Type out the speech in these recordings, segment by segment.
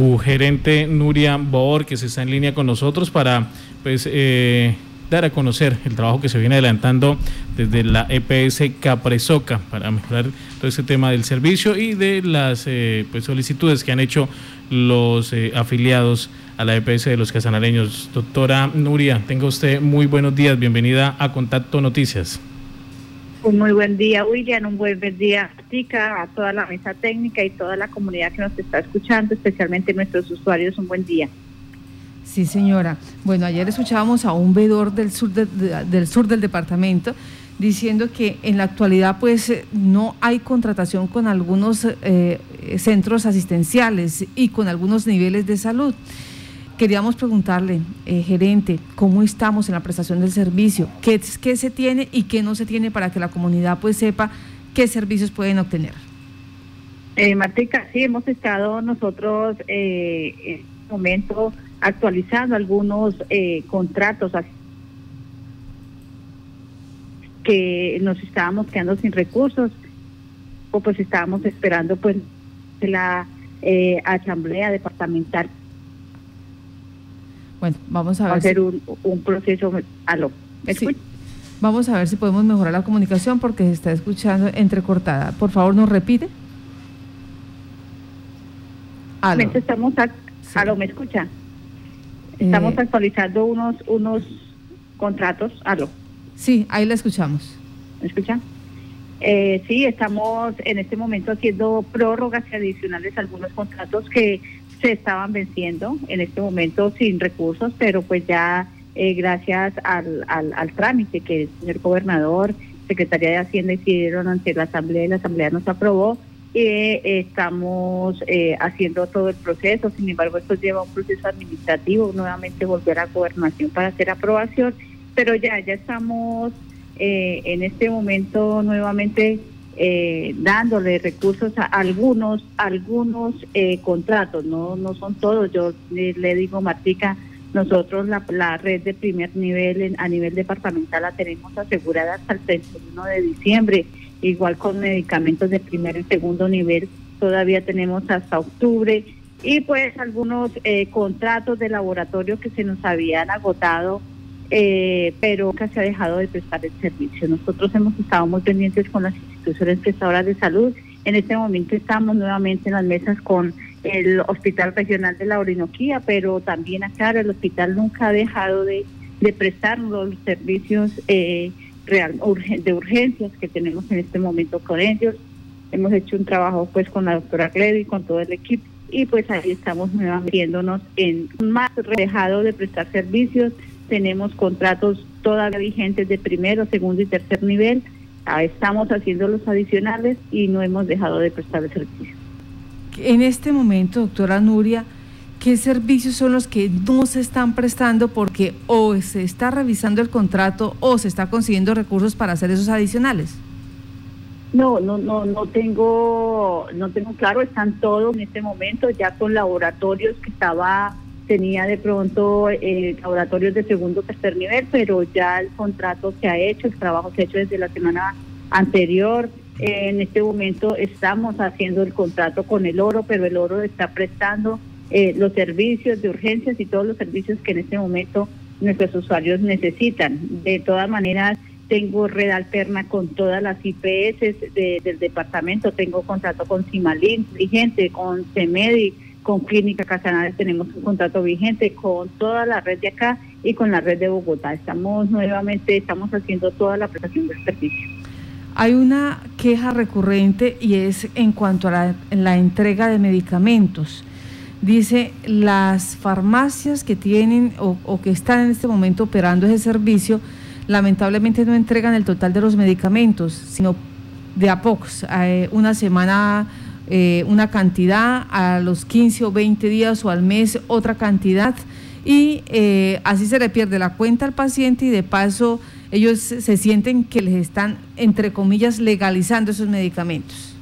su gerente Nuria Bor, que se está en línea con nosotros para pues, eh, dar a conocer el trabajo que se viene adelantando desde la EPS Capresoca para mejorar todo ese tema del servicio y de las eh, pues, solicitudes que han hecho los eh, afiliados a la EPS de los casanareños. Doctora Nuria, tenga usted muy buenos días, bienvenida a Contacto Noticias. Un muy buen día, William, un buen día a a toda la mesa técnica y toda la comunidad que nos está escuchando, especialmente nuestros usuarios, un buen día. Sí, señora. Bueno, ayer escuchábamos a un vedor del sur, del sur del departamento diciendo que en la actualidad pues eh, no hay contratación con algunos eh, centros asistenciales y con algunos niveles de salud. Queríamos preguntarle, eh, gerente, ¿cómo estamos en la prestación del servicio? ¿Qué, ¿Qué se tiene y qué no se tiene para que la comunidad pues sepa qué servicios pueden obtener? Eh, Martica, sí, hemos estado nosotros eh, en este momento actualizando algunos eh, contratos que nos estábamos quedando sin recursos o pues estábamos esperando pues la asamblea departamental bueno, vamos a ver. hacer un, un, proceso. Aló, ¿me sí. Vamos a ver si podemos mejorar la comunicación porque se está escuchando entrecortada. Por favor, nos repite. Aló. Estamos Aló, ¿me escucha? Estamos eh... actualizando unos, unos contratos. Aló. Sí, ahí la escuchamos. ¿Me escucha? Eh, sí, estamos en este momento haciendo prórrogas adicionales a algunos contratos que se estaban venciendo en este momento sin recursos, pero pues ya eh, gracias al, al, trámite que el señor gobernador, Secretaría de Hacienda hicieron ante la Asamblea y la Asamblea nos aprobó. Eh, estamos eh, haciendo todo el proceso, sin embargo esto lleva un proceso administrativo, nuevamente volver a gobernación para hacer aprobación, pero ya, ya estamos eh, en este momento nuevamente eh, dándole recursos a algunos algunos eh, contratos, no no son todos. Yo le, le digo, Martica, nosotros la, la, red de primer nivel en, a nivel departamental la tenemos asegurada hasta el 31 de diciembre, igual con medicamentos de primer y segundo nivel todavía tenemos hasta octubre y pues algunos eh, contratos de laboratorio que se nos habían agotado eh, pero nunca se ha dejado de prestar el servicio. Nosotros hemos estado muy pendientes con las instituciones prestadoras de salud. En este momento estamos nuevamente en las mesas con el Hospital Regional de la Orinoquía, pero también acá el hospital nunca ha dejado de, de prestar los servicios eh, real, de urgencias que tenemos en este momento con ellos. Hemos hecho un trabajo pues con la doctora Clevi y con todo el equipo y pues ahí estamos nuevamente viéndonos en más dejado de prestar servicios. Tenemos contratos todavía vigentes de primero, segundo y tercer nivel estamos haciendo los adicionales y no hemos dejado de prestar el servicio. En este momento, doctora Nuria, ¿qué servicios son los que no se están prestando porque o se está revisando el contrato o se está consiguiendo recursos para hacer esos adicionales? No, no, no, no tengo, no tengo claro, están todos en este momento ya con laboratorios que estaba, tenía de pronto eh, laboratorios de segundo tercer nivel, pero ya el contrato se ha hecho, el trabajo se ha hecho desde la semana anterior. en este momento estamos haciendo el contrato con el oro, pero el oro está prestando eh, los servicios de urgencias y todos los servicios que en este momento nuestros usuarios necesitan. De todas maneras, tengo red alterna con todas las IPS de, del departamento, tengo contrato con Cimalín vigente, con CEMEDI, con Clínica Casanare tenemos un contrato vigente, con toda la red de acá y con la red de Bogotá. Estamos nuevamente, estamos haciendo toda la prestación del servicio. Hay una queja recurrente y es en cuanto a la, entrega de medicamentos dice las farmacias que tienen o, o, que están en este momento operando ese servicio lamentablemente no entregan el total de los medicamentos, sino de a pocos, eh, una semana eh, una cantidad, a los 15 o 20 días o al mes otra cantidad y eh, así se le pierde la cuenta al paciente y de paso ellos se sienten que les están, entre comillas, legalizando esos medicamentos.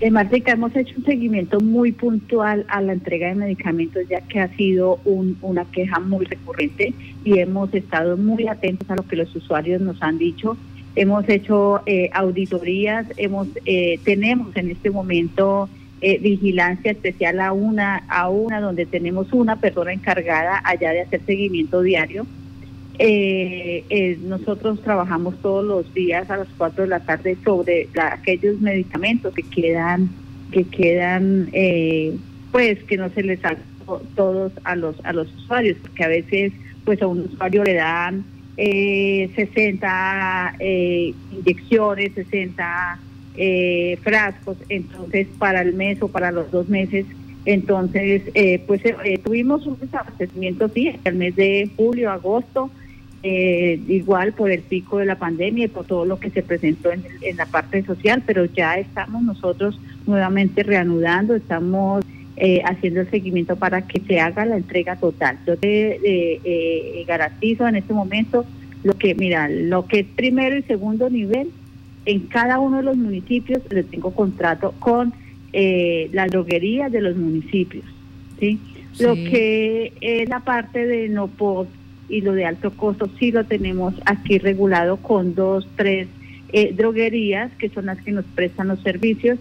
Eh, Martica, hemos hecho un seguimiento muy puntual a la entrega de medicamentos, ya que ha sido un, una queja muy recurrente y hemos estado muy atentos a lo que los usuarios nos han dicho. Hemos hecho eh, auditorías, hemos eh, tenemos en este momento eh, vigilancia especial a una, a una donde tenemos una persona encargada allá de hacer seguimiento diario. Eh, eh, nosotros trabajamos todos los días a las 4 de la tarde sobre aquellos medicamentos que quedan, que quedan, pues que no se les dan todos a los a los usuarios, porque a veces pues a un usuario le dan 60 inyecciones, 60 eh, frascos, entonces para el mes o para los dos meses. Entonces, eh, pues eh, tuvimos un desabastecimiento, sí, el mes de julio, agosto, igual por el pico de la pandemia y por todo lo que se presentó en, la parte social, pero ya estamos nosotros nuevamente reanudando, estamos haciendo el seguimiento para que se haga la entrega total. Yo te garantizo en este momento lo que, mira, lo que es primero y segundo nivel en cada uno de los municipios le tengo contrato con eh, las droguerías de los municipios. ¿sí? Lo que es la parte de no post y lo de alto costo sí lo tenemos aquí regulado con dos, tres eh, droguerías que son las que nos prestan los servicios,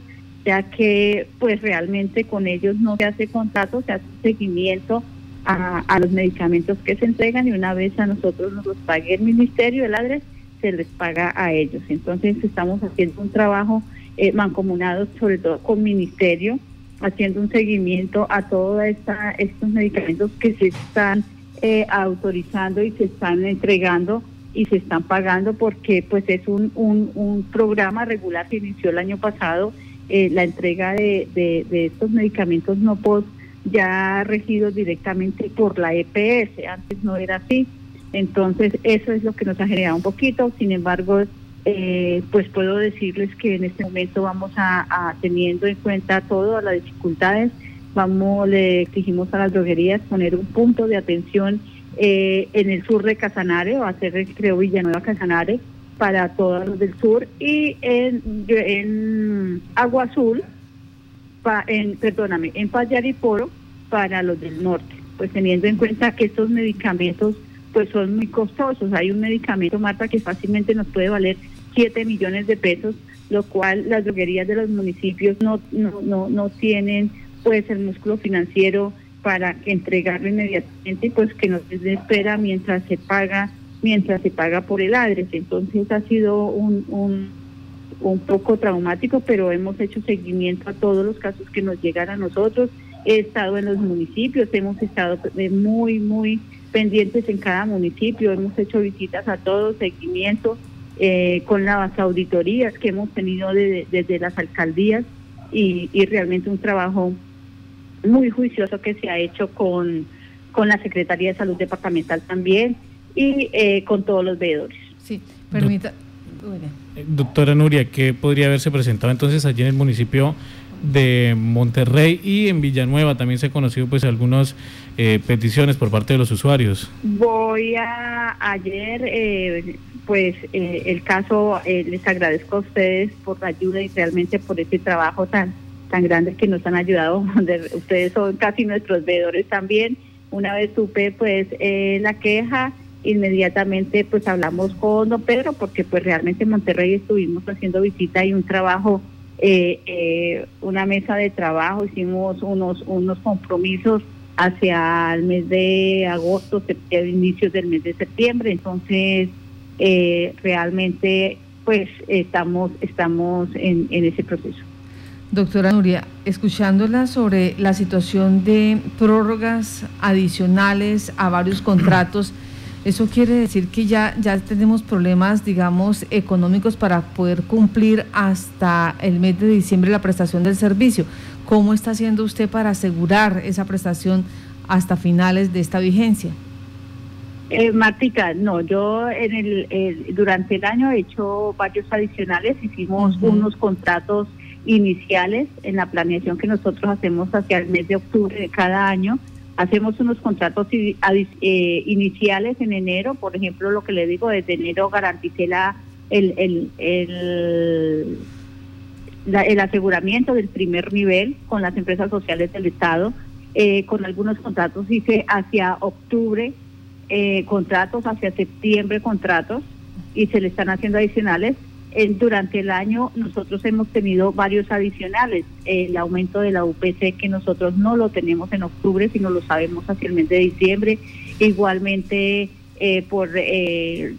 ya que pues realmente con ellos no se hace contrato, se hace seguimiento a, los medicamentos que se entregan y una vez a nosotros nos los pague el Ministerio del ADRES, se les paga a ellos. Entonces estamos haciendo un trabajo eh, mancomunado, sobre todo con ministerio, haciendo un seguimiento a todos estos medicamentos que se están eh, autorizando y se están entregando y se están pagando porque pues es un, un, programa regular que inició el año pasado eh, la entrega de, de, estos medicamentos no post ya regidos directamente por la EPS, antes no era así. Entonces, eso es lo que nos ha generado un poquito. Sin embargo, eh, pues puedo decirles que en este momento vamos a, teniendo en cuenta todas las dificultades, vamos, le exigimos a las droguerías poner un punto de atención eh, en el sur de Casanare, o hacer, creo, Villanueva Casanare, para todos los del sur, y en, en Agua Azul, en, perdóname, en Payariporo, para los del norte. Pues teniendo en cuenta que estos medicamentos pues son muy costosos. Hay un medicamento, Marta, que fácilmente nos puede valer 7 millones de pesos, lo cual las droguerías de los municipios no, no, no, no tienen pues el músculo financiero para entregarlo inmediatamente pues que nos espera mientras se paga mientras se paga por el ADRES. Entonces ha sido un, un, poco traumático, pero hemos hecho seguimiento a todos los casos que nos llegan a nosotros. He estado en los municipios, hemos estado muy, muy pendientes en cada municipio, hemos hecho visitas a todos, seguimiento eh, con las auditorías que hemos tenido desde las alcaldías y, realmente un trabajo muy juicioso que se ha hecho con, con la Secretaría de Salud Departamental también y eh, con todos los veedores. Sí, permita. Eh, doctora Nuria, ¿qué podría haberse presentado entonces allí en el municipio de Monterrey y en Villanueva también se ha conocido pues algunas eh, peticiones por parte de los usuarios. Voy a ayer pues pues el caso les agradezco a ustedes por la ayuda y realmente por este trabajo tan tan grande que nos han ayudado ustedes son casi nuestros veedores también una vez supe pues la queja inmediatamente pues hablamos con don Pedro porque pues realmente en Monterrey estuvimos haciendo visita y un trabajo eh, eh, una mesa de trabajo, hicimos unos, unos compromisos hacia el mes de agosto, inicios del mes de septiembre, entonces eh, realmente pues estamos, estamos en, en ese proceso. Doctora Nuria, escuchándola sobre la situación de prórrogas adicionales a varios contratos, eso quiere decir que ya, ya tenemos problemas, digamos, económicos para poder cumplir hasta el mes de diciembre la prestación del servicio. ¿Cómo está haciendo usted para asegurar esa prestación hasta finales de esta vigencia? Eh, Martica, no, yo en el, durante el año he hecho varios adicionales, hicimos unos contratos iniciales en la planeación que nosotros hacemos hacia el mes de octubre de cada año Hacemos unos contratos eh, iniciales en enero, por ejemplo, lo que le digo, desde enero garanticé la, el, el, el, el aseguramiento del primer nivel con las empresas sociales del Estado. Eh, con algunos contratos hice hacia octubre eh, contratos, hacia septiembre contratos y se le están haciendo adicionales durante el año nosotros hemos tenido varios adicionales. El aumento de la UPC que nosotros no lo tenemos en octubre, sino lo sabemos hacia el mes de diciembre. Igualmente eh, por eh,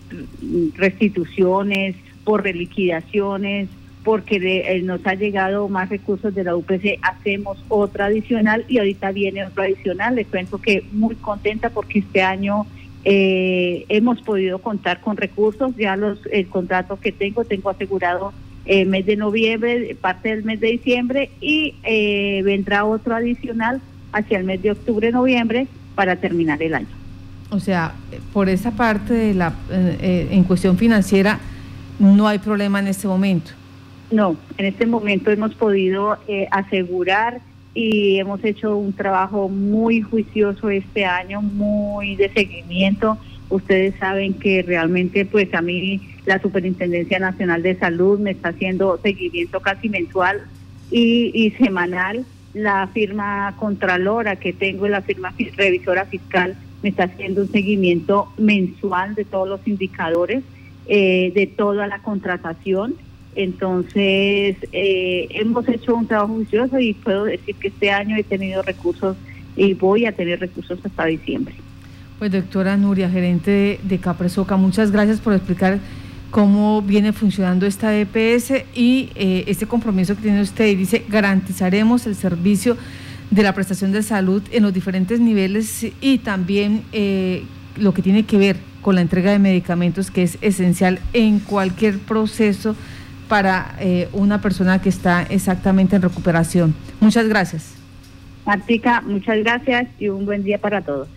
restituciones, por reliquidaciones, porque eh, nos ha llegado más recursos de la UPC, hacemos otra adicional y ahorita viene otra adicional. Les cuento que muy contenta porque este año eh, hemos podido contar con recursos, ya los el contrato que tengo, tengo asegurado el mes de noviembre, parte del mes de diciembre y eh, vendrá otro adicional hacia el mes de octubre-noviembre para terminar el año. O sea, por esa parte de la eh, en cuestión financiera no hay problema en este momento. No, en este momento hemos podido asegurar y hemos hecho un trabajo muy juicioso este año, muy de seguimiento. Ustedes saben que realmente pues a mí la Superintendencia Nacional de Salud me está haciendo seguimiento casi mensual y, semanal. La firma Contralora que tengo, la firma revisora fiscal, me está haciendo un seguimiento mensual de todos los indicadores, eh, de toda la contratación entonces, eh, hemos hecho un trabajo juicioso y puedo decir que este año he tenido recursos y voy a tener recursos hasta diciembre. Pues doctora Nuria, gerente de, Capresoca, muchas gracias por explicar cómo viene funcionando esta EPS y eh, este compromiso que tiene usted y dice garantizaremos el servicio de la prestación de salud en los diferentes niveles y también eh, lo que tiene que ver con la entrega de medicamentos que es esencial en cualquier proceso para eh, una persona que está exactamente en recuperación. Muchas gracias. Martica, muchas gracias y un buen día para todos.